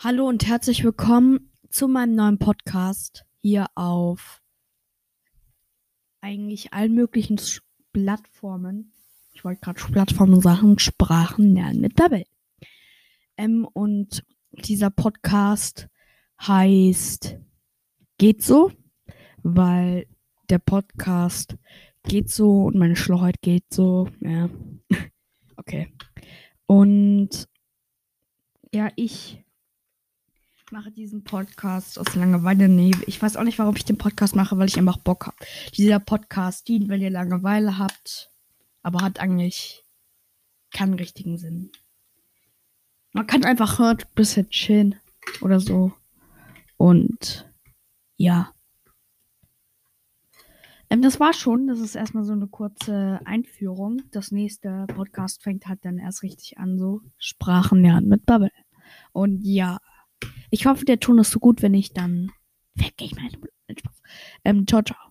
Hallo und herzlich willkommen zu meinem neuen Podcast hier auf eigentlich allen möglichen Plattformen. Ich wollte gerade Plattformen sagen, Sprachen lernen mit Bubble. Ähm, und dieser Podcast heißt Geht so, weil der Podcast geht so und meine Schlauheit geht so. Ja. okay. Und ja, ich mache diesen Podcast aus Langeweile. Nee, ich weiß auch nicht, warum ich den Podcast mache, weil ich einfach Bock habe. Dieser Podcast dient, wenn ihr Langeweile habt, aber hat eigentlich keinen richtigen Sinn. Man kann einfach hören, bisschen chillen oder so. Und ja. Ähm, das war schon. Das ist erstmal so eine kurze Einführung. Das nächste Podcast fängt halt dann erst richtig an, so Sprachen lernen mit Bubble. Und ja. Ich hoffe, der Ton ist so gut, wenn ich dann weggehe. Ich meine. Ähm, ciao, ciao.